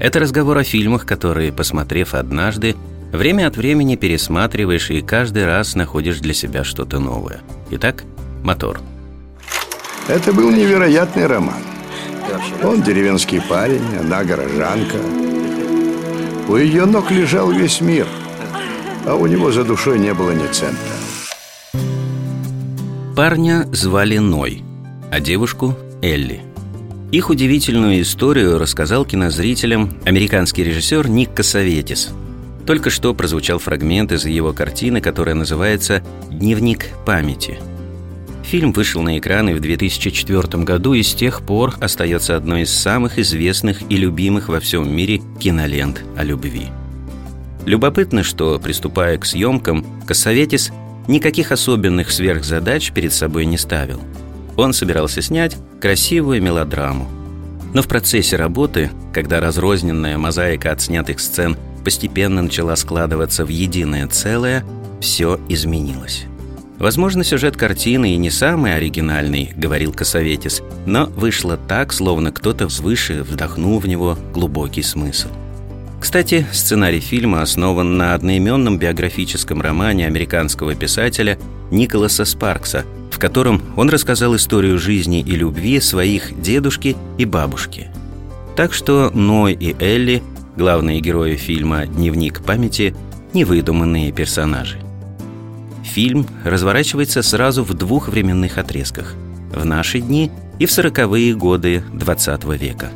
это разговор о фильмах, которые, посмотрев однажды, время от времени пересматриваешь и каждый раз находишь для себя что-то новое. Итак, мотор. Это был невероятный роман. Он деревенский парень, она горожанка. У ее ног лежал весь мир, а у него за душой не было ни цента. Парня звали Ной, а девушку – Элли – их удивительную историю рассказал кинозрителям американский режиссер Ник Косоветис. Только что прозвучал фрагмент из его картины, которая называется «Дневник памяти». Фильм вышел на экраны в 2004 году и с тех пор остается одной из самых известных и любимых во всем мире кинолент о любви. Любопытно, что, приступая к съемкам, Косоветис никаких особенных сверхзадач перед собой не ставил – он собирался снять красивую мелодраму. Но в процессе работы, когда разрозненная мозаика отснятых сцен постепенно начала складываться в единое целое, все изменилось. Возможно, сюжет картины и не самый оригинальный, говорил Косоветис, но вышло так, словно кто-то свыше вдохнул в него глубокий смысл. Кстати, сценарий фильма основан на одноименном биографическом романе американского писателя Николаса Спаркса – котором он рассказал историю жизни и любви своих дедушки и бабушки. Так что Ной и Элли, главные герои фильма «Дневник памяти», невыдуманные персонажи. Фильм разворачивается сразу в двух временных отрезках – в наши дни и в сороковые годы XX века.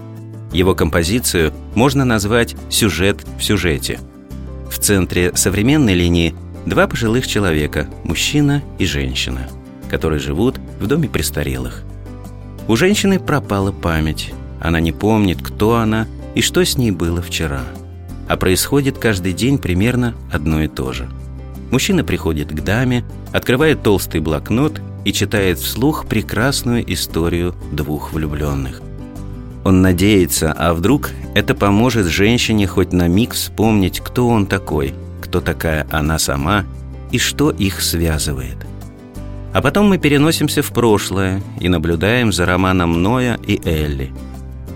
Его композицию можно назвать «сюжет в сюжете». В центре современной линии два пожилых человека – мужчина и женщина – которые живут в доме престарелых. У женщины пропала память. Она не помнит, кто она и что с ней было вчера. А происходит каждый день примерно одно и то же. Мужчина приходит к даме, открывает толстый блокнот и читает вслух прекрасную историю двух влюбленных. Он надеется, а вдруг это поможет женщине хоть на миг вспомнить, кто он такой, кто такая она сама и что их связывает – а потом мы переносимся в прошлое и наблюдаем за романом Ноя и Элли.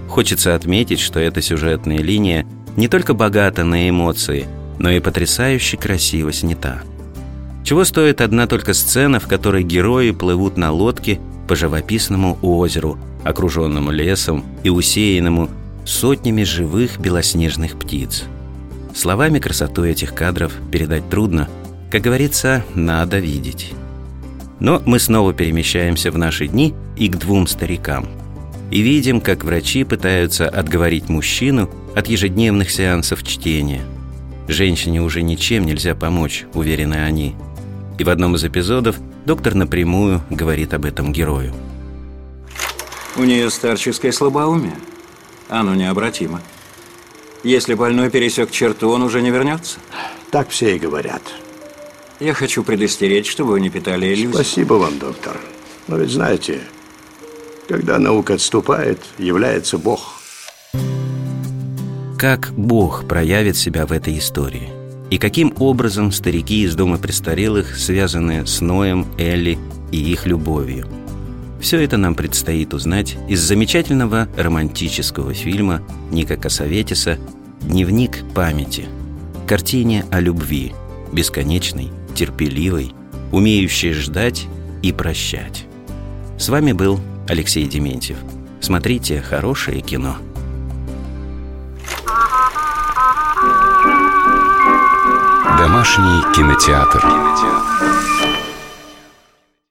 Хочется отметить, что эта сюжетная линия не только богата на эмоции, но и потрясающе красиво снята. Чего стоит одна только сцена, в которой герои плывут на лодке по живописному озеру, окруженному лесом и усеянному сотнями живых белоснежных птиц. Словами красоту этих кадров передать трудно, как говорится, надо видеть. Но мы снова перемещаемся в наши дни и к двум старикам. И видим, как врачи пытаются отговорить мужчину от ежедневных сеансов чтения. Женщине уже ничем нельзя помочь, уверены они. И в одном из эпизодов доктор напрямую говорит об этом герою. У нее старческое слабоумие. Оно необратимо. Если больной пересек черту, он уже не вернется. Так все и говорят. Я хочу предостеречь, чтобы вы не питали иллюзий. Спасибо вам, доктор. Но ведь знаете, когда наука отступает, является Бог. Как Бог проявит себя в этой истории? И каким образом старики из дома престарелых связаны с Ноем, Элли и их любовью? Все это нам предстоит узнать из замечательного романтического фильма Ника Косоветиса «Дневник памяти» картине о любви, бесконечной терпеливой, умеющей ждать и прощать. С вами был Алексей Дементьев. Смотрите хорошее кино. Домашний кинотеатр. кинотеатр.